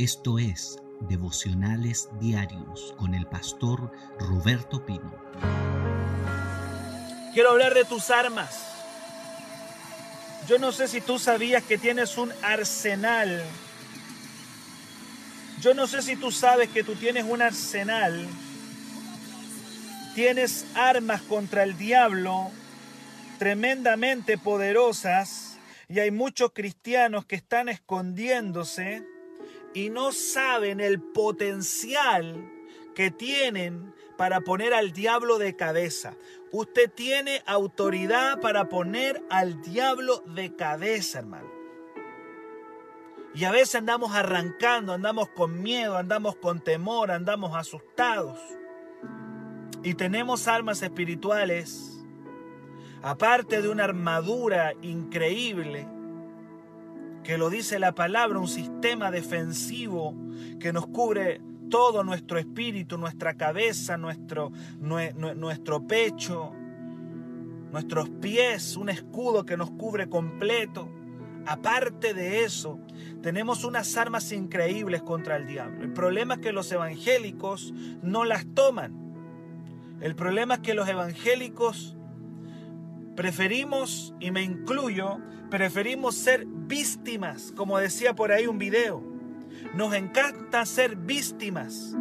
Esto es Devocionales Diarios con el pastor Roberto Pino. Quiero hablar de tus armas. Yo no sé si tú sabías que tienes un arsenal. Yo no sé si tú sabes que tú tienes un arsenal. Tienes armas contra el diablo tremendamente poderosas y hay muchos cristianos que están escondiéndose y no saben el potencial que tienen para poner al diablo de cabeza. Usted tiene autoridad para poner al diablo de cabeza, hermano. Y a veces andamos arrancando, andamos con miedo, andamos con temor, andamos asustados. Y tenemos armas espirituales, aparte de una armadura increíble, que lo dice la palabra, un sistema defensivo que nos cubre todo nuestro espíritu, nuestra cabeza, nuestro, nuestro pecho, nuestros pies, un escudo que nos cubre completo. Aparte de eso, tenemos unas armas increíbles contra el diablo. El problema es que los evangélicos no las toman. El problema es que los evangélicos preferimos, y me incluyo, preferimos ser víctimas, como decía por ahí un video. Nos encanta ser víctimas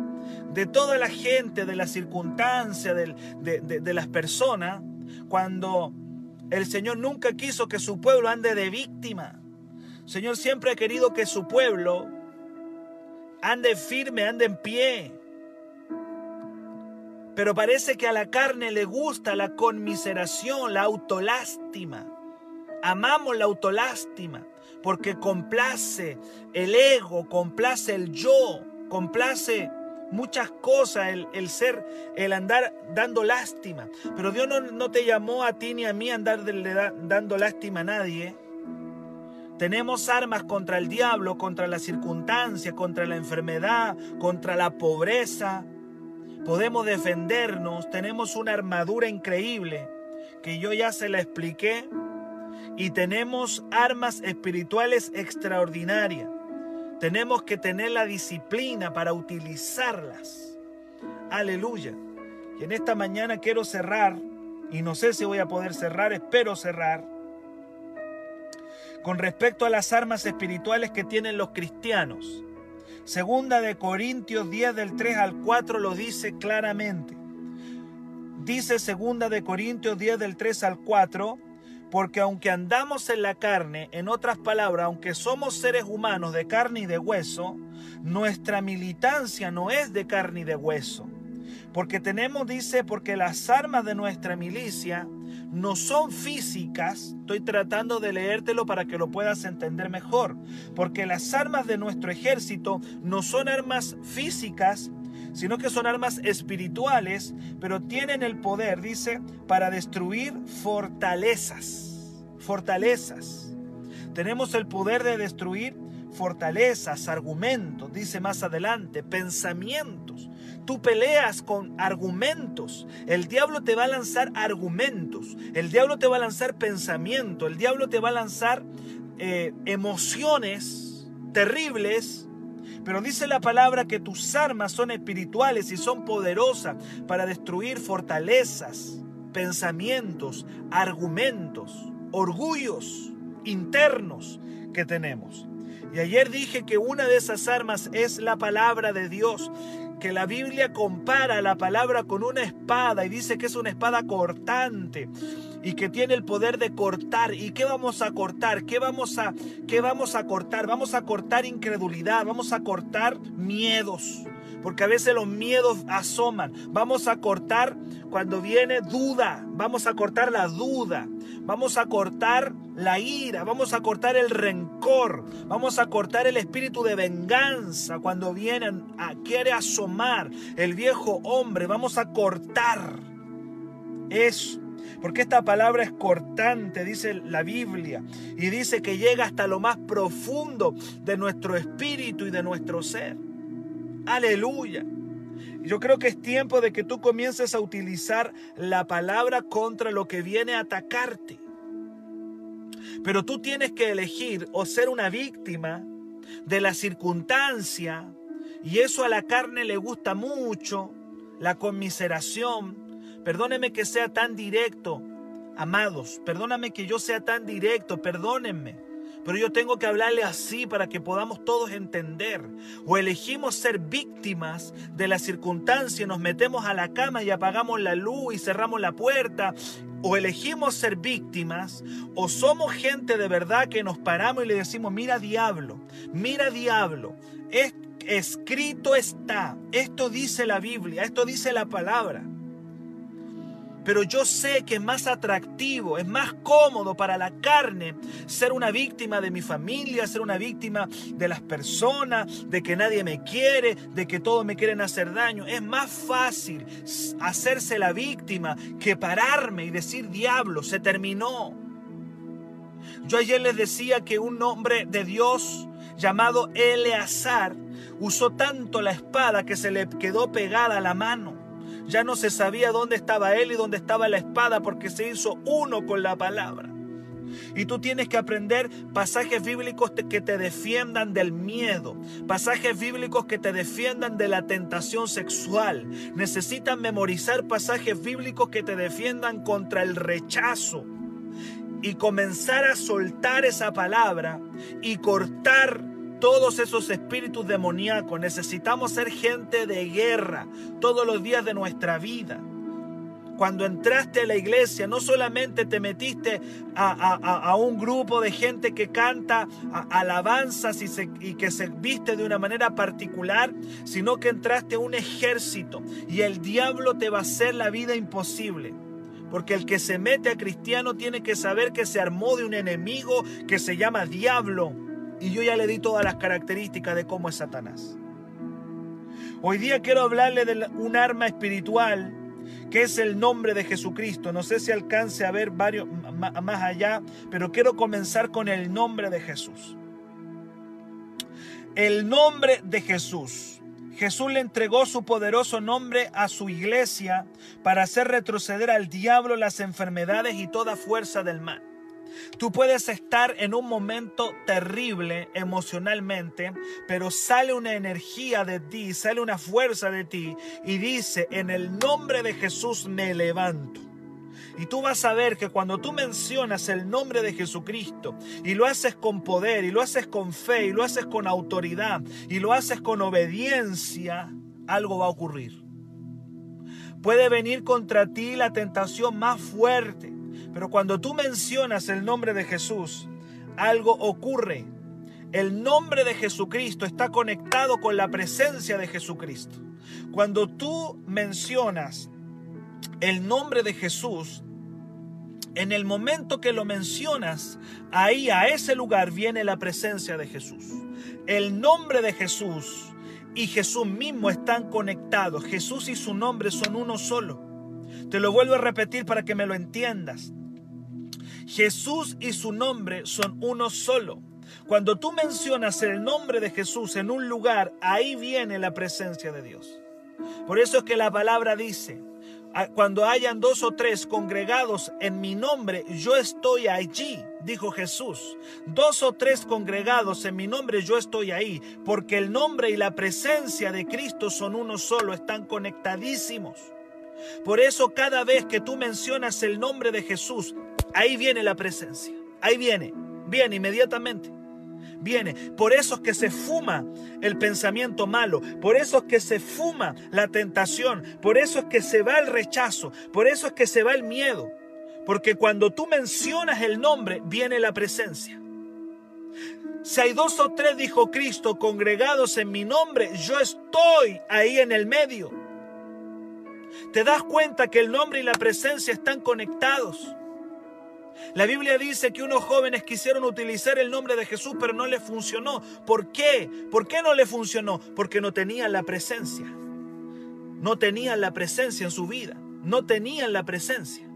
de toda la gente, de la circunstancia, de, de las personas, cuando el Señor nunca quiso que su pueblo ande de víctima. El Señor siempre ha querido que su pueblo ande firme, ande en pie. Pero parece que a la carne le gusta la conmiseración, la autolástima. Amamos la autolástima porque complace el ego, complace el yo, complace muchas cosas el, ser, el andar dando lástima. Pero Dios no, te llamó a ti ni a mí a andar dando lástima a nadie. Tenemos armas contra el diablo, contra la circunstancia, contra la enfermedad, contra la pobreza. Podemos defendernos, tenemos una armadura increíble que yo ya se la expliqué y tenemos armas espirituales extraordinarias. Tenemos que tener la disciplina para utilizarlas. Aleluya. Y en esta mañana quiero cerrar, y no sé si voy a poder cerrar, espero cerrar, con respecto a las armas espirituales que tienen los cristianos. Segunda de Corintios 10 del 3 al 4 lo dice claramente. Dice segunda de Corintios 10 del 3 al 4, porque aunque andamos en la carne, en otras palabras, aunque somos seres humanos de carne y de hueso, nuestra militancia no es de carne y de hueso. Porque tenemos, dice, porque las armas de nuestra milicia no son físicas. Estoy tratando de leértelo para que lo puedas entender mejor. Porque las armas de nuestro ejército no son armas físicas, sino que son armas espirituales, pero tienen el poder, dice, para destruir fortalezas. Fortalezas. Tenemos el poder de destruir fortalezas, argumentos, dice más adelante, pensamientos. Tú peleas con argumentos. El diablo te va a lanzar argumentos. El diablo te va a lanzar pensamiento. El diablo te va a lanzar eh, emociones terribles pero dice la palabra que tus armas son espirituales y son poderosas para destruir fortalezas, pensamientos, argumentos, orgullos internos que tenemos. Y ayer dije que una de esas armas es la palabra de Dios, que la Biblia compara la palabra con una espada y dice que es una espada cortante y que tiene el poder de cortar. ¿Y qué vamos a cortar? ¿Qué vamos a, qué vamos a cortar? Vamos a cortar incredulidad, vamos a cortar miedos, porque a veces los miedos asoman. Vamos a cortar cuando viene duda, vamos a cortar la duda, vamos a cortar la ira, vamos a cortar el rencor, vamos a cortar el espíritu de venganza cuando vienen a quiere asomar el viejo hombre, vamos a cortar eso porque esta palabra es cortante, dice la Biblia, y dice que llega hasta lo más profundo de nuestro espíritu y de nuestro ser. Aleluya. Yo creo que es tiempo de que tú comiences a utilizar la palabra contra lo que viene a atacarte. Pero tú tienes que elegir o ser una víctima de la circunstancia, y eso a la carne le gusta mucho, la conmiseración. Perdóneme que sea tan directo, amados, perdóname que yo sea tan directo, perdónenme. Pero yo tengo que hablarle así para que podamos todos entender. O elegimos ser víctimas de la circunstancia, nos metemos a la cama y apagamos la luz y cerramos la puerta. O elegimos ser víctimas, o somos gente de verdad que nos paramos y le decimos, mira diablo, mira diablo, es, escrito está, esto dice la Biblia, esto dice la palabra. Pero yo sé que es más atractivo, es más cómodo para la carne ser una víctima de mi familia, ser una víctima de las personas, de que nadie me quiere, de que todos me quieren hacer daño. Es más fácil hacerse la víctima que pararme y decir, diablo, se terminó. Yo ayer les decía que un hombre de Dios llamado Eleazar usó tanto la espada que se le quedó pegada a la mano. Ya no se sabía dónde estaba él y dónde estaba la espada porque se hizo uno con la palabra. Y tú tienes que aprender pasajes bíblicos que te defiendan del miedo, pasajes bíblicos que te defiendan de la tentación sexual. Necesitas memorizar pasajes bíblicos que te defiendan contra el rechazo y comenzar a soltar esa palabra y cortar todos esos espíritus demoníacos. Necesitamos ser gente de guerra todos los días de nuestra vida. Cuando entraste a la iglesia, no solamente te metiste a, un grupo de gente que canta alabanzas y, y que se viste de una manera particular, sino que entraste a un ejército y el diablo te va a hacer la vida imposible. Porque el que se mete a cristiano tiene que saber que se armó de un enemigo que se llama diablo y yo ya le di todas las características de cómo es Satanás. Hoy día quiero hablarle de un arma espiritual que es el nombre de Jesucristo. No sé si alcance a ver varios más allá, pero quiero comenzar con el nombre de Jesús. El nombre de Jesús. Jesús le entregó su poderoso nombre a su iglesia para hacer retroceder al diablo las enfermedades y toda fuerza del mal. Tú puedes estar en un momento terrible emocionalmente, pero sale una energía de ti, sale una fuerza de ti y dice, en el nombre de Jesús me levanto. Y tú vas a ver que cuando tú mencionas el nombre de Jesucristo y lo haces con poder y lo haces con fe y lo haces con autoridad y lo haces con obediencia, algo va a ocurrir. Puede venir contra ti la tentación más fuerte, pero cuando tú mencionas el nombre de Jesús, algo ocurre. El nombre de Jesucristo está conectado con la presencia de Jesucristo. Cuando tú mencionas el nombre de Jesús, en el momento que lo mencionas, ahí a ese lugar viene la presencia de Jesús. El nombre de Jesús y Jesús mismo están conectados. Jesús y su nombre son uno solo. Te lo vuelvo a repetir para que me lo entiendas. Jesús y su nombre son uno solo. Cuando tú mencionas el nombre de Jesús en un lugar, ahí viene la presencia de Dios. Por eso es que la palabra dice, ah, cuando hayan dos o tres congregados en mi nombre, yo estoy allí, dijo Jesús. Dos o tres congregados en mi nombre, yo estoy ahí, porque el nombre y la presencia de Cristo son uno solo, están conectadísimos. Por eso cada vez que tú mencionas el nombre de Jesús, ahí viene la presencia. Ahí viene, viene inmediatamente. Viene. Por eso es que se fuma el pensamiento malo. Por eso es que se fuma la tentación. Por eso es que se va el rechazo. Por eso es que se va el miedo. Porque cuando tú mencionas el nombre, viene la presencia. Si hay dos o tres, dijo Cristo, congregados en mi nombre, yo estoy ahí en el medio. Te das cuenta que el nombre y la presencia están conectados. La Biblia dice que unos jóvenes quisieron utilizar el nombre de Jesús, pero no le funcionó. ¿Por qué? ¿Por qué no le funcionó? Porque no tenían la presencia. No tenían la presencia en su vida. No tenían la presencia.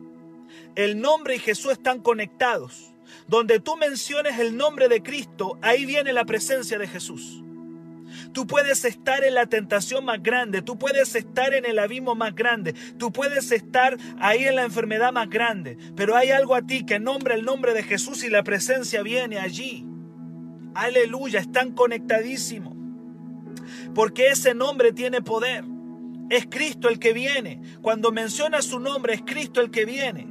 El nombre y Jesús están conectados. Donde tú menciones el nombre de Cristo, ahí viene la presencia de Jesús. Tú puedes estar en la tentación más grande, tú puedes estar en el abismo más grande, tú puedes estar ahí en la enfermedad más grande, pero hay algo a ti que nombra el nombre de Jesús y la presencia viene allí. Aleluya, están conectadísimos. Porque ese nombre tiene poder. Es Cristo el que viene. Cuando menciona su nombre, es Cristo el que viene.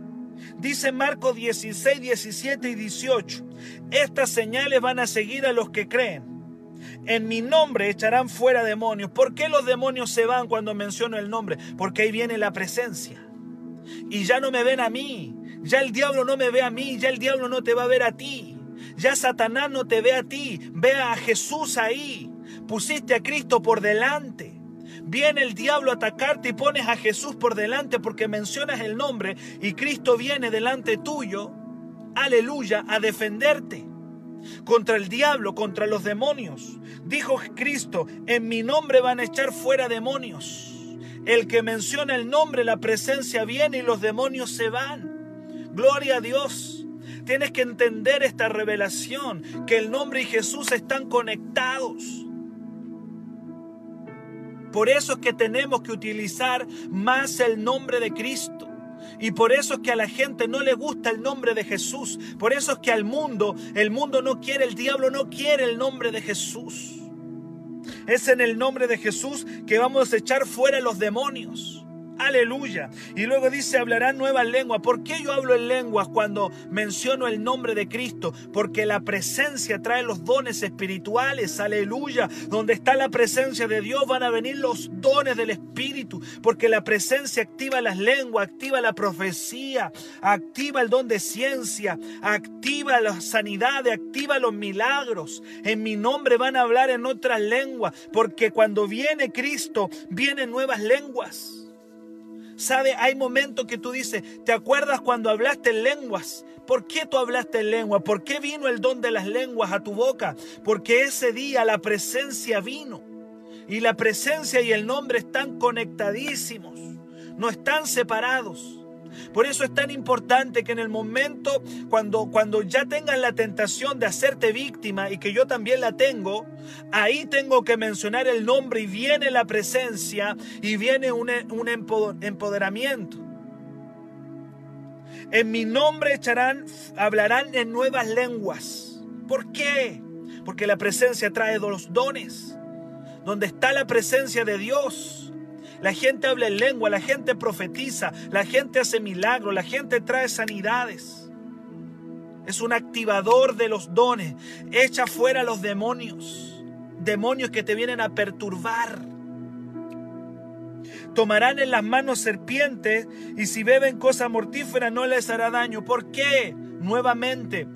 Dice Marcos 16, 17 y 18. Estas señales van a seguir a los que creen. En mi nombre echarán fuera demonios. ¿Por qué los demonios se van cuando menciono el nombre? Porque ahí viene la presencia. Y ya no me ven a mí. Ya el diablo no me ve a mí. Ya el diablo no te va a ver a ti. Ya Satanás no te ve a ti. Ve a Jesús ahí. Pusiste a Cristo por delante. Viene el diablo a atacarte y pones a Jesús por delante porque mencionas el nombre y Cristo viene delante tuyo, aleluya, a defenderte contra el diablo, contra los demonios. Dijo Cristo, en mi nombre van a echar fuera demonios. El que menciona el nombre, la presencia viene y los demonios se van. Gloria a Dios. Tienes que entender esta revelación, que el nombre y Jesús están conectados. Por eso es que tenemos que utilizar más el nombre de Cristo. Y por eso es que a la gente no le gusta el nombre de Jesús. Por eso es que al mundo, el mundo no quiere, el diablo no quiere el nombre de Jesús. Es en el nombre de Jesús que vamos a echar fuera los demonios. Aleluya. Y luego dice, hablarán nuevas lenguas. ¿Por qué yo hablo en lenguas cuando menciono el nombre de Cristo? Porque la presencia trae los dones espirituales. Aleluya. Donde está la presencia de Dios van a venir los dones del Espíritu. Porque la presencia activa las lenguas, activa la profecía, activa el don de ciencia, activa la sanidad, activa los milagros. En mi nombre van a hablar en otras lenguas. Porque cuando viene Cristo, vienen nuevas lenguas. ¿Sabe? Hay momentos que tú dices, ¿te acuerdas cuando hablaste en lenguas? ¿Por qué tú hablaste en lengua? ¿Por qué vino el don de las lenguas a tu boca? Porque ese día la presencia vino. Y la presencia y el nombre están conectadísimos. No están separados. Por eso es tan importante que en el momento cuando, cuando ya tengan la tentación de hacerte víctima y que yo también la tengo, ahí tengo que mencionar el nombre y viene la presencia y viene un, un empoderamiento. En mi nombre hablarán en nuevas lenguas. ¿Por qué? Porque la presencia trae los dones. Donde está la presencia de Dios, la gente habla en lengua, la gente profetiza, la gente hace milagros, la gente trae sanidades. Es un activador de los dones. Echa fuera los demonios. Demonios que te vienen a perturbar. Tomarán en las manos serpientes y si beben cosa mortífera no les hará daño. ¿Por qué? Nuevamente,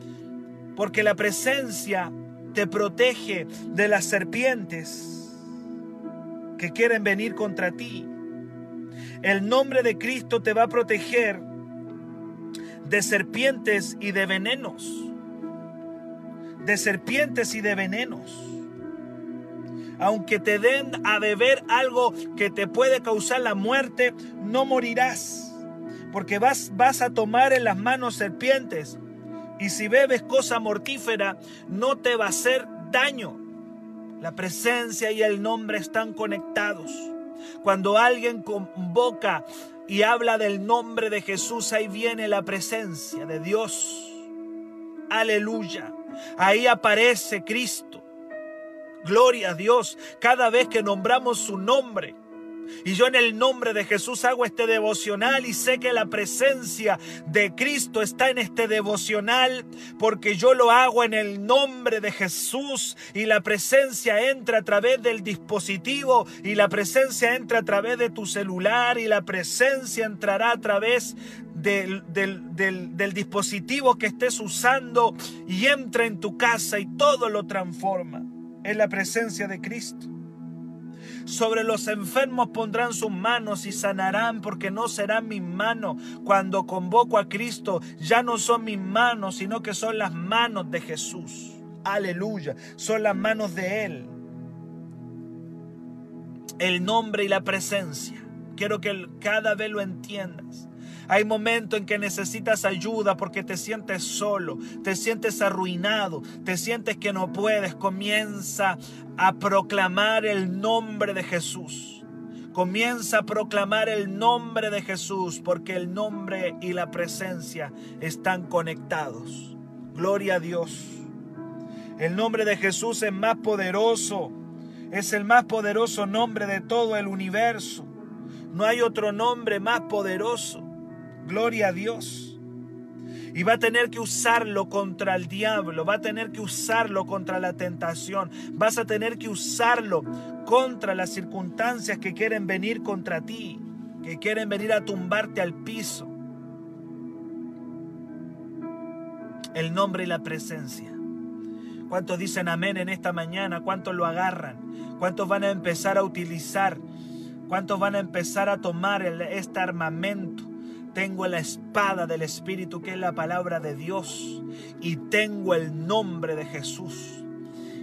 porque la presencia te protege de las serpientes que quieren venir contra ti. El nombre de Cristo te va a proteger de serpientes y de venenos. De serpientes y de venenos. Aunque te den a beber algo que te puede causar la muerte, no morirás. Porque vas, vas a tomar en las manos serpientes. Y si bebes cosa mortífera, no te va a hacer daño. La presencia y el nombre están conectados. Cuando alguien convoca y habla del nombre de Jesús, ahí viene la presencia de Dios. Aleluya. Ahí aparece Cristo. Gloria a Dios. Cada vez que nombramos su nombre, y yo en el nombre de Jesús hago este devocional y sé que la presencia de Cristo está en este devocional porque yo lo hago en el nombre de Jesús y la presencia entra a través del dispositivo y la presencia entra a través de tu celular y la presencia entrará a través del, del dispositivo que estés usando y entra en tu casa y todo lo transforma. en la presencia de Cristo. Sobre los enfermos pondrán sus manos y sanarán, porque no serán mis manos. Cuando convoco a Cristo, ya no son mis manos, sino que son las manos de Jesús. Aleluya, son las manos de Él. El nombre y la presencia. Quiero que cada vez lo entiendas. Hay momentos en que necesitas ayuda porque te sientes solo, te sientes arruinado, te sientes que no puedes. Comienza a proclamar el nombre de Jesús. Comienza a proclamar el nombre de Jesús porque el nombre y la presencia están conectados. Gloria a Dios. El nombre de Jesús es más poderoso. Es el más poderoso nombre de todo el universo. No hay otro nombre más poderoso. Gloria a Dios. Y va a tener que usarlo contra el diablo, va a tener que usarlo contra la tentación, vas a tener que usarlo contra las circunstancias que quieren venir contra ti, que quieren venir a tumbarte al piso. El nombre y la presencia. ¿Cuántos dicen amén en esta mañana? ¿Cuántos lo agarran? ¿Cuántos van a empezar a utilizar? ¿Cuántos van a empezar a tomar este armamento? Tengo la espada del Espíritu que es la palabra de Dios y tengo el nombre de Jesús.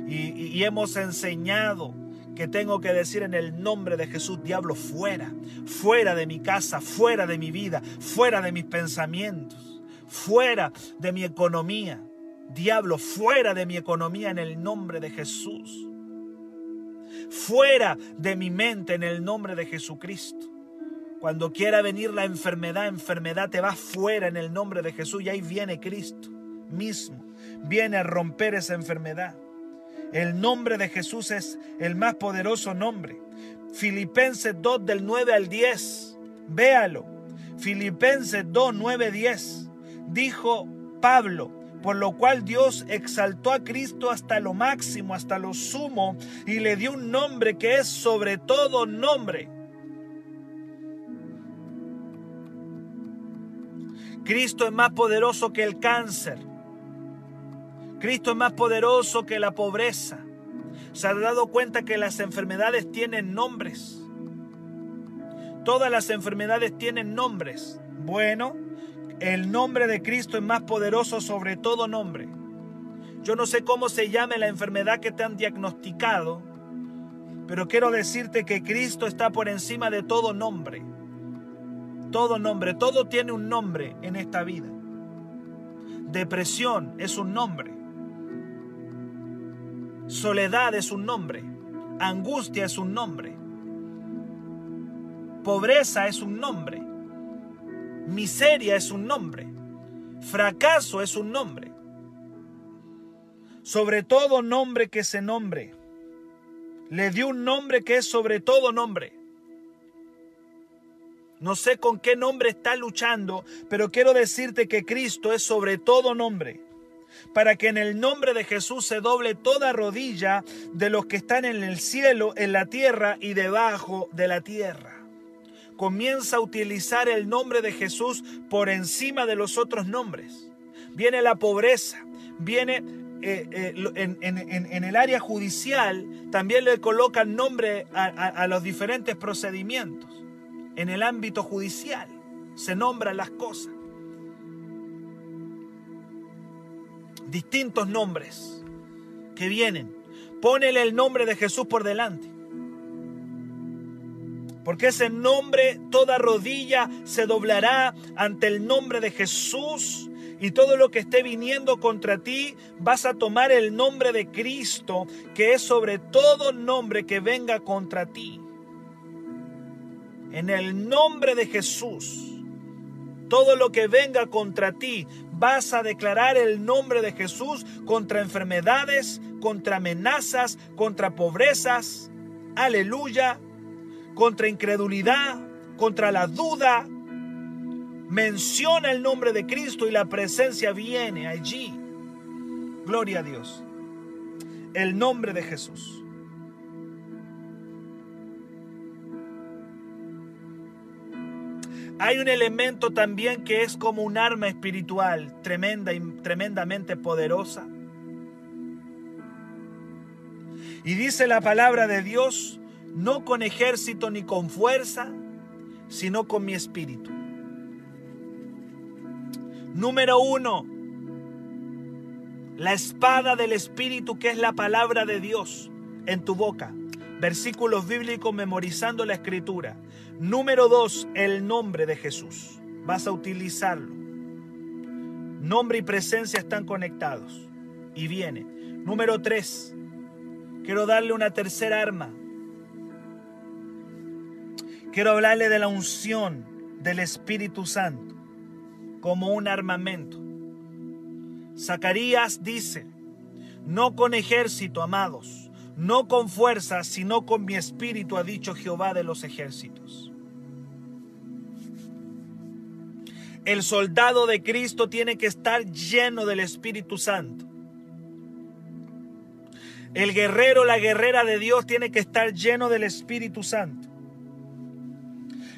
Y, hemos enseñado que tengo que decir en el nombre de Jesús, diablo, fuera, fuera de mi casa, fuera de mi vida, fuera de mis pensamientos, fuera de mi economía. Diablo, fuera de mi economía en el nombre de Jesús. Fuera de mi mente en el nombre de Jesucristo. Cuando quiera venir la enfermedad, enfermedad te va fuera en el nombre de Jesús y ahí viene Cristo mismo. Viene a romper esa enfermedad. El nombre de Jesús es el más poderoso nombre. Filipenses 2 del 9 al 10. Véalo. Filipenses 2, 9, 10. Dijo Pablo, por lo cual Dios exaltó a Cristo hasta lo máximo, hasta lo sumo, y le dio un nombre que es sobre todo nombre. Cristo es más poderoso que el cáncer. Cristo es más poderoso que la pobreza. Se ha dado cuenta que las enfermedades tienen nombres. Todas las enfermedades tienen nombres. Bueno, el nombre de Cristo es más poderoso sobre todo nombre. Yo no sé cómo se llame la enfermedad que te han diagnosticado, pero quiero decirte que Cristo está por encima de todo nombre. Todo nombre, todo tiene un nombre en esta vida. Depresión es un nombre. Soledad es un nombre. Angustia es un nombre. Pobreza es un nombre. Miseria es un nombre. Fracaso es un nombre. Sobre todo nombre que se nombre. Le dio un nombre que es sobre todo nombre. No sé con qué nombre está luchando, pero quiero decirte que Cristo es sobre todo nombre. Para que en el nombre de Jesús se doble toda rodilla de los que están en el cielo, en la tierra y debajo de la tierra comienza a utilizar el nombre de Jesús por encima de los otros nombres. Viene la pobreza, viene eh, eh, en, el área judicial, también le colocan nombre a, los diferentes procedimientos. En el ámbito judicial se nombran las cosas. Distintos nombres que vienen. Pónele el nombre de Jesús por delante. Porque ese nombre, toda rodilla se doblará ante el nombre de Jesús. Y todo lo que esté viniendo contra ti, vas a tomar el nombre de Cristo, que es sobre todo nombre que venga contra ti. En el nombre de Jesús, todo lo que venga contra ti, vas a declarar el nombre de Jesús contra enfermedades, contra amenazas, contra pobrezas. Aleluya contra incredulidad, contra la duda. Menciona el nombre de Cristo y la presencia viene allí. Gloria a Dios. El nombre de Jesús. Hay un elemento también que es como un arma espiritual tremenda y tremendamente poderosa. Y dice la palabra de Dios no con ejército ni con fuerza, sino con mi espíritu. Número uno, la espada del espíritu que es la palabra de Dios en tu boca. Versículos bíblicos memorizando la escritura. Número dos, el nombre de Jesús. Vas a utilizarlo. Nombre y presencia están conectados. Y viene. Número tres, quiero darle una tercera arma Quiero hablarle de la unción del Espíritu Santo como un armamento. Zacarías dice, no con ejército, amados, no con fuerza, sino con mi espíritu, ha dicho Jehová de los ejércitos. El soldado de Cristo tiene que estar lleno del Espíritu Santo. El guerrero, la guerrera de Dios tiene que estar lleno del Espíritu Santo.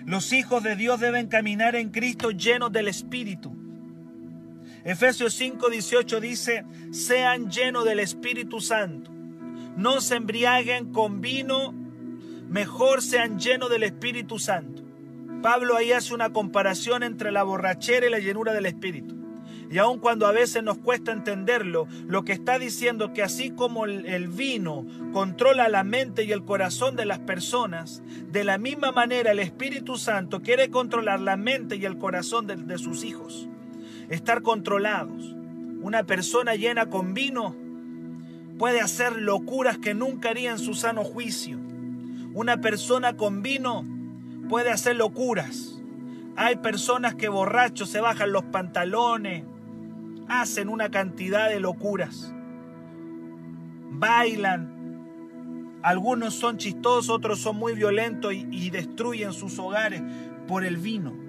Los hijos de Dios deben caminar en Cristo llenos del Espíritu. Efesios 5:18 dice, sean llenos del Espíritu Santo. No se embriaguen con vino, mejor sean llenos del Espíritu Santo. Pablo ahí hace una comparación entre la borrachera y la llenura del Espíritu. Y aun cuando a veces nos cuesta entenderlo, lo que está diciendo que así como el, vino controla la mente y el corazón de las personas, de la misma manera el Espíritu Santo quiere controlar la mente y el corazón de, de sus hijos. Estar controlados. Una persona llena con vino puede hacer locuras que nunca haría en su sano juicio. Una persona con vino puede hacer locuras. Hay personas que borrachos se bajan los pantalones, hacen una cantidad de locuras. Bailan. Algunos son chistosos, otros son muy violentos y, destruyen sus hogares por el vino.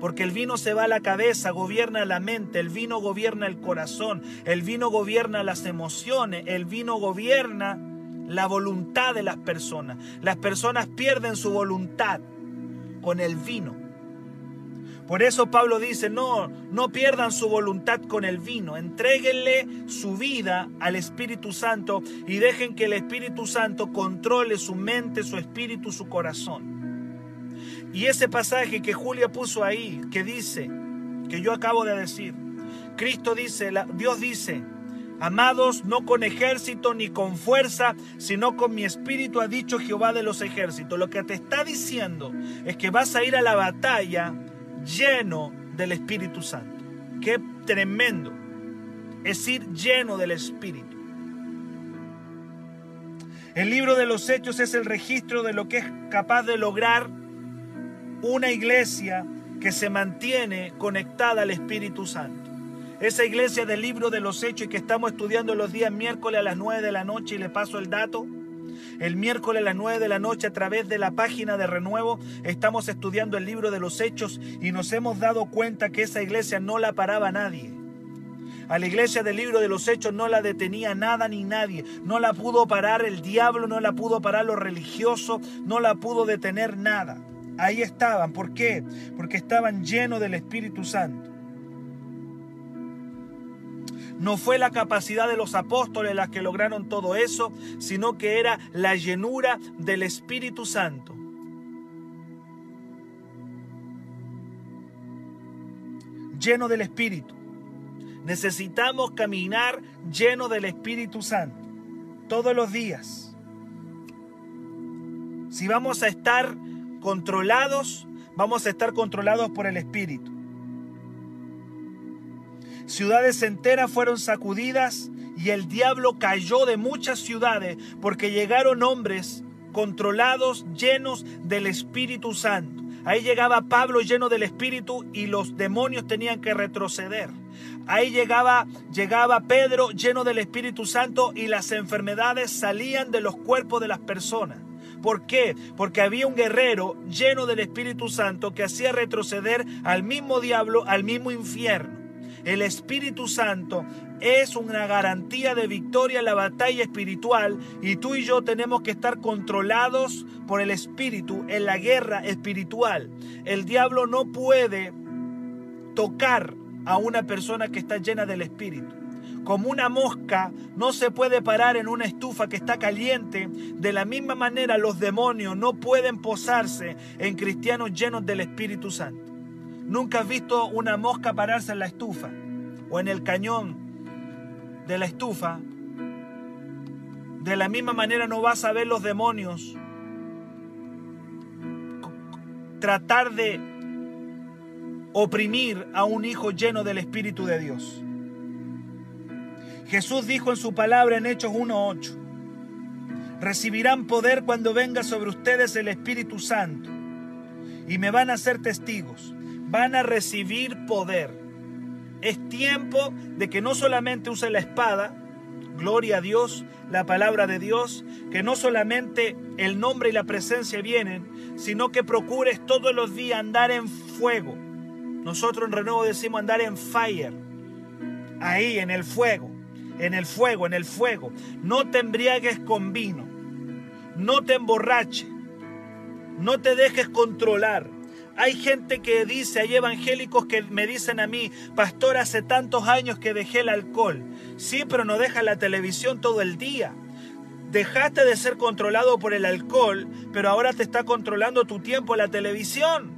Porque el vino se va a la cabeza, gobierna la mente, el vino gobierna el corazón, el vino gobierna las emociones, el vino gobierna la voluntad de las personas. Las personas pierden su voluntad con el vino. Por eso Pablo dice, no, no pierdan su voluntad con el vino, entréguenle su vida al Espíritu Santo y dejen que el Espíritu Santo controle su mente, su espíritu, su corazón. Y ese pasaje que Julia puso ahí, que dice, que yo acabo de decir, Cristo dice, Dios dice, Amados, no con ejército ni con fuerza, sino con mi espíritu, ha dicho Jehová de los ejércitos. Lo que te está diciendo es que vas a ir a la batalla lleno del Espíritu Santo. Qué tremendo es ir lleno del Espíritu. El libro de los Hechos es el registro de lo que es capaz de lograr una iglesia que se mantiene conectada al Espíritu Santo. Esa iglesia del libro de los Hechos y que estamos estudiando los días miércoles a las 9 de la noche y le paso el dato. El miércoles a las 9 de la noche a través de la página de Renuevo estamos estudiando el libro de los Hechos y nos hemos dado cuenta que esa iglesia no la paraba nadie. A la iglesia del libro de los Hechos no la detenía nada ni nadie. No la pudo parar el diablo, no la pudo parar lo religioso, no la pudo detener nada. Ahí estaban. ¿Por qué? Porque estaban llenos del Espíritu Santo. No fue la capacidad de los apóstoles las que lograron todo eso, sino que era la llenura del Espíritu Santo. Lleno del Espíritu. Necesitamos caminar lleno del Espíritu Santo todos los días. Si vamos a estar controlados, vamos a estar controlados por el Espíritu. Ciudades enteras fueron sacudidas y el diablo cayó de muchas ciudades porque llegaron hombres controlados, llenos del Espíritu Santo. Ahí llegaba Pablo lleno del Espíritu y los demonios tenían que retroceder. Ahí llegaba, llegaba Pedro lleno del Espíritu Santo y las enfermedades salían de los cuerpos de las personas. ¿Por qué? Porque había un guerrero lleno del Espíritu Santo que hacía retroceder al mismo diablo, al mismo infierno. El Espíritu Santo es una garantía de victoria en la batalla espiritual y tú y yo tenemos que estar controlados por el Espíritu en la guerra espiritual. El diablo no puede tocar a una persona que está llena del Espíritu. Como una mosca no se puede parar en una estufa que está caliente, de la misma manera los demonios no pueden posarse en cristianos llenos del Espíritu Santo. Nunca has visto una mosca pararse en la estufa o en el cañón de la estufa. De la misma manera no vas a ver los demonios tratar de oprimir a un hijo lleno del Espíritu de Dios. Jesús dijo en su palabra en Hechos 1.8, recibirán poder cuando venga sobre ustedes el Espíritu Santo y me van a ser testigos van a recibir poder. Es tiempo de que no solamente use la espada Gloria a Dios, la palabra de Dios, que no solamente el nombre y la presencia vienen, sino que procures todos los días andar en fuego. Nosotros en Renuevo decimos andar en fire, ahí en el fuego, en el fuego, en el fuego. No te embriagues con vino, no te emborraches, no te dejes controlar. Hay gente que dice, hay evangélicos que me dicen a mí, pastor, hace tantos años que dejé el alcohol. Sí, pero no dejas la televisión todo el día. Dejaste de ser controlado por el alcohol, pero ahora te está controlando tu tiempo la televisión.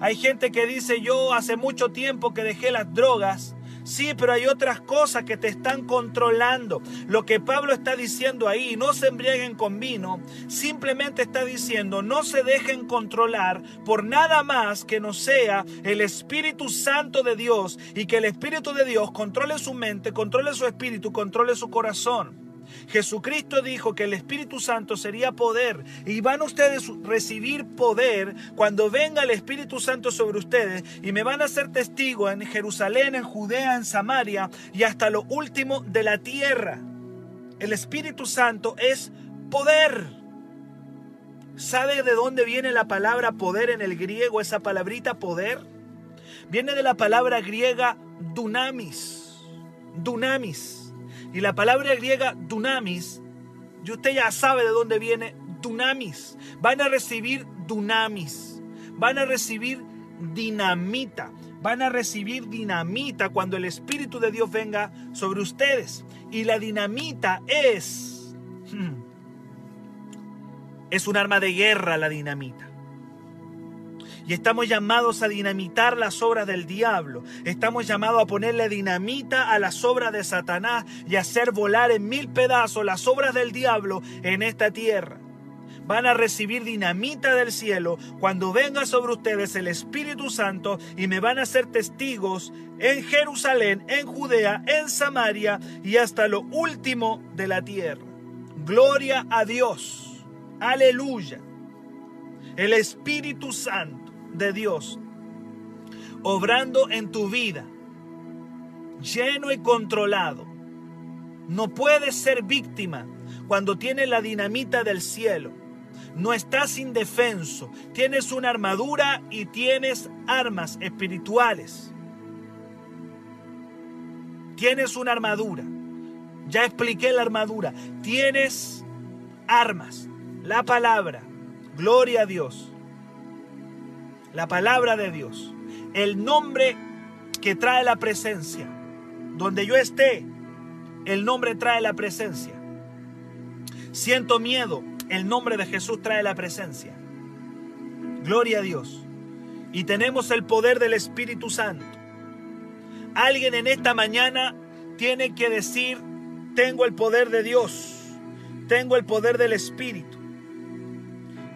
Hay gente que dice, yo hace mucho tiempo que dejé las drogas, Sí, pero hay otras cosas que te están controlando. Lo que Pablo está diciendo ahí, no se embriaguen con vino, simplemente está diciendo, no se dejen controlar por nada más que no sea el Espíritu Santo de Dios y que el Espíritu de Dios controle su mente, controle su espíritu, controle su corazón. Jesucristo dijo que el Espíritu Santo sería poder y van ustedes a recibir poder cuando venga el Espíritu Santo sobre ustedes y me van a ser testigos en Jerusalén, en Judea, en Samaria y hasta lo último de la tierra. El Espíritu Santo es poder. ¿Sabe de dónde viene la palabra poder en el griego, esa palabrita poder? Viene de la palabra griega dunamis. Dunamis y la palabra griega dunamis, y usted ya sabe de dónde viene dunamis. Van a recibir dunamis. Van a recibir dinamita. Van a recibir dinamita cuando el Espíritu de Dios venga sobre ustedes. Y la dinamita es... Hmm, es un arma de guerra la dinamita. Y estamos llamados a dinamitar las obras del diablo. Estamos llamados a ponerle dinamita a las obras de Satanás y hacer volar en mil pedazos las obras del diablo en esta tierra. Van a recibir dinamita del cielo cuando venga sobre ustedes el Espíritu Santo y me van a ser testigos en Jerusalén, en Judea, en Samaria y hasta lo último de la tierra. Gloria a Dios. Aleluya. El Espíritu Santo de Dios obrando en tu vida, lleno y controlado. No puedes ser víctima cuando tienes la dinamita del cielo. No estás indefenso, tienes una armadura y tienes armas espirituales. Tienes una armadura. Ya expliqué la armadura. Tienes armas. La palabra. Gloria a Dios la palabra de Dios, el nombre que trae la presencia. Donde yo esté, el nombre trae la presencia. Siento miedo, el nombre de Jesús trae la presencia. Gloria a Dios. Y tenemos el poder del Espíritu Santo. Alguien en esta mañana tiene que decir, tengo el poder de Dios, tengo el poder del Espíritu.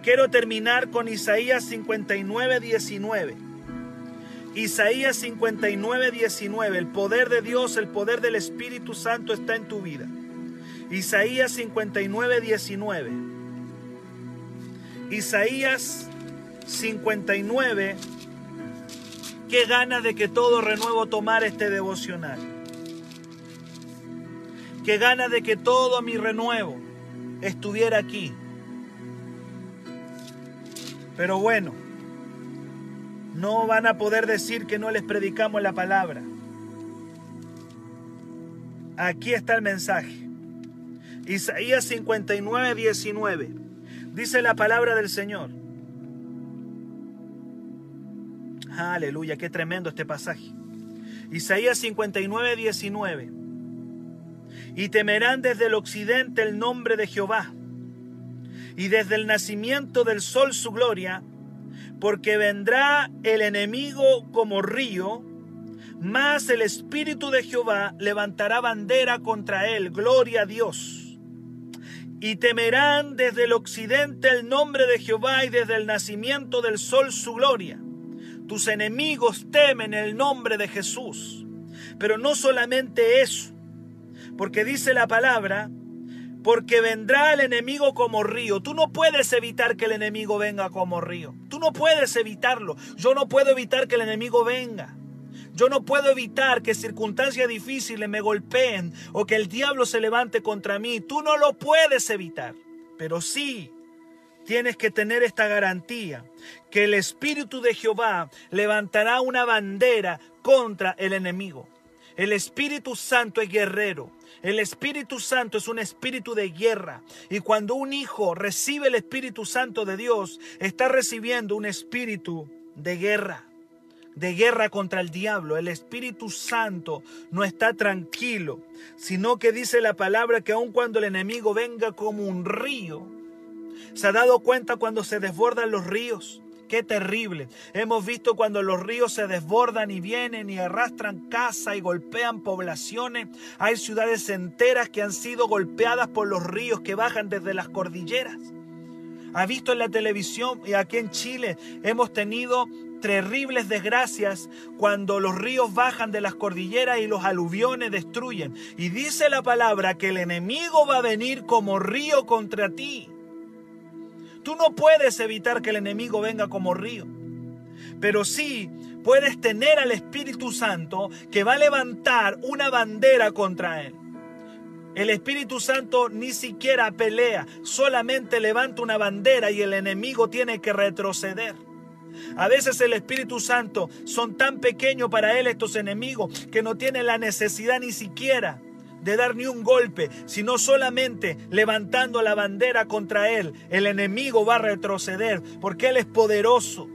Quiero terminar con Isaías 59, 19. Isaías 59, 19. El poder de Dios, el poder del Espíritu Santo está en tu vida. Isaías 59, 19. Isaías 59. Qué ganas de que todo renuevo tomar este devocional. Qué ganas de que todo mi renuevo estuviera aquí. Pero bueno, no van a poder decir que no les predicamos la palabra. Aquí está el mensaje. Isaías 59, 19. Dice la palabra del Señor. Aleluya, qué tremendo este pasaje. Isaías 59, 19. Y temerán desde el occidente el nombre de Jehová y desde el nacimiento del sol su gloria, porque vendrá el enemigo como río, mas el Espíritu de Jehová levantará bandera contra él, gloria a Dios. Y temerán desde el occidente el nombre de Jehová y desde el nacimiento del sol su gloria. Tus enemigos temen el nombre de Jesús. Pero no solamente eso, porque dice la palabra porque vendrá el enemigo como río. Tú no puedes evitar que el enemigo venga como río. Tú no puedes evitarlo. Yo no puedo evitar que el enemigo venga. Yo no puedo evitar que circunstancias difíciles me golpeen o que el diablo se levante contra mí. Tú no lo puedes evitar. Pero sí tienes que tener esta garantía, que el Espíritu de Jehová levantará una bandera contra el enemigo. El Espíritu Santo es guerrero. El Espíritu Santo es un espíritu de guerra. Y cuando un hijo recibe el Espíritu Santo de Dios, está recibiendo un espíritu de guerra de guerra contra el diablo. El Espíritu Santo no está tranquilo, sino que dice la palabra que aun cuando el enemigo venga como un río, ¿se ha dado cuenta cuando se desbordan los ríos? Qué terrible. Hemos visto cuando los ríos se desbordan y vienen y arrastran casa y golpean poblaciones. Hay ciudades enteras que han sido golpeadas por los ríos que bajan desde las cordilleras. Ha visto en la televisión y aquí en Chile hemos tenido terribles desgracias cuando los ríos bajan de las cordilleras y los aluviones destruyen. Y dice la palabra que el enemigo va a venir como río contra ti. Tú no puedes evitar que el enemigo venga como río, pero sí puedes tener al Espíritu Santo que va a levantar una bandera contra él. El Espíritu Santo ni siquiera pelea, solamente levanta una bandera y el enemigo tiene que retroceder. A veces el Espíritu Santo son tan pequeños para él estos enemigos que no tienen la necesidad ni siquiera de dar ni un golpe, sino solamente levantando la bandera contra él. El enemigo va a retroceder porque él es poderoso,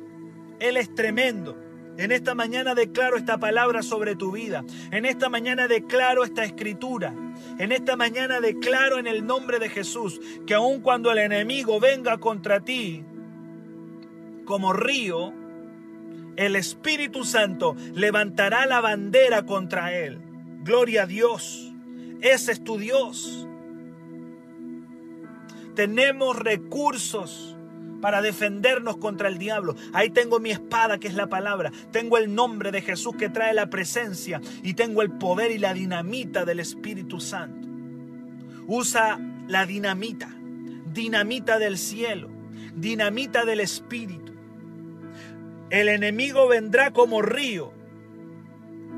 él es tremendo. En esta mañana declaro esta palabra sobre tu vida. En esta mañana declaro esta escritura. En esta mañana declaro en el nombre de Jesús que aun cuando el enemigo venga contra ti, como río, el Espíritu Santo levantará la bandera contra él. Gloria a Dios. Ese es tu Dios. Tenemos recursos para defendernos contra el diablo. Ahí tengo mi espada, que es la palabra. Tengo el nombre de Jesús que trae la presencia. Y tengo el poder y la dinamita del Espíritu Santo. Usa la dinamita. Dinamita del cielo. Dinamita del Espíritu. El enemigo vendrá como río,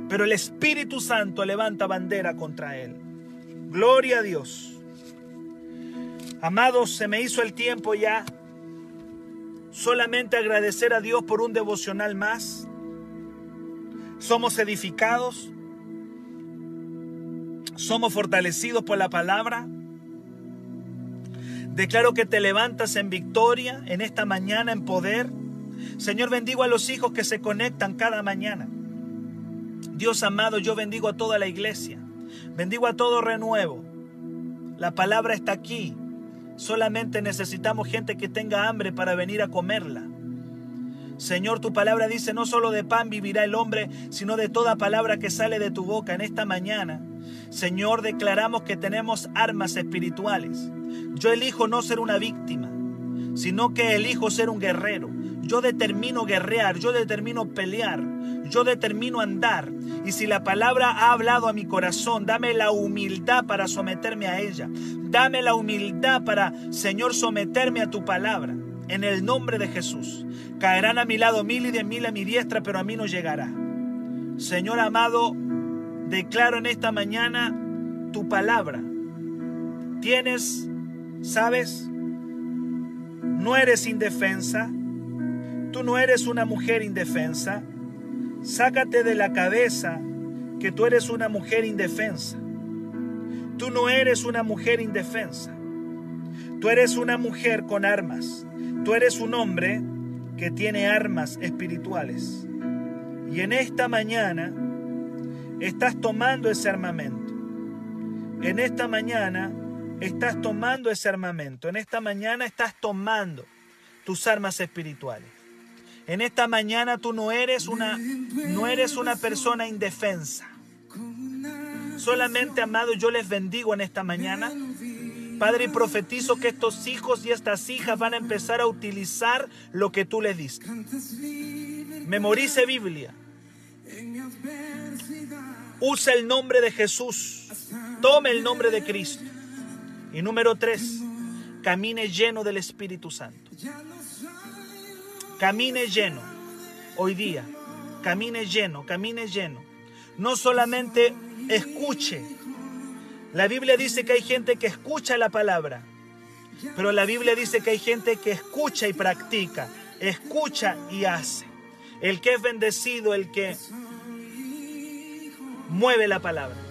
pero el Espíritu Santo levanta bandera contra él. Gloria a Dios. Amados, se me hizo el tiempo ya. Solamente agradecer a Dios por un devocional más. Somos edificados. Somos fortalecidos por la palabra. Declaro que te levantas en victoria en esta mañana en poder Señor, bendigo a los hijos que se conectan cada mañana. Dios amado, yo bendigo a toda la iglesia. Bendigo a todo renuevo. La palabra está aquí. Solamente necesitamos gente que tenga hambre para venir a comerla. Señor, tu palabra dice, no solo de pan vivirá el hombre, sino de toda palabra que sale de tu boca en esta mañana. Señor, declaramos que tenemos armas espirituales. Yo elijo no ser una víctima, sino que elijo ser un guerrero. Yo determino guerrear, yo determino pelear, yo determino andar. Y si la palabra ha hablado a mi corazón, dame la humildad para someterme a ella. Dame la humildad para, Señor, someterme a tu palabra. En el nombre de Jesús. Caerán a mi lado mil y de mil a mi diestra, pero a mí no llegará. Señor amado, declaro en esta mañana tu palabra. Tienes, sabes, no eres indefensa Tú no eres una mujer indefensa. Sácate de la cabeza que tú eres una mujer indefensa. Tú no eres una mujer indefensa. Tú eres una mujer con armas. Tú eres un hombre que tiene armas espirituales. Y en esta mañana estás tomando ese armamento. En esta mañana estás tomando ese armamento. En esta mañana estás tomando tus armas espirituales. En esta mañana tú no eres una no eres una persona indefensa. Solamente, amado, yo les bendigo en esta mañana. Padre, y profetizo que estos hijos y estas hijas van a empezar a utilizar lo que tú les diste. Memorice Biblia. Usa el nombre de Jesús. Tome el nombre de Cristo. Y número tres, camine lleno del Espíritu Santo. Camine lleno hoy día. camine lleno, camine lleno. No solamente escuche. La Biblia dice que hay gente que escucha la palabra, pero la Biblia dice que hay gente que escucha y practica, escucha y hace. El que es bendecido, el que mueve la palabra.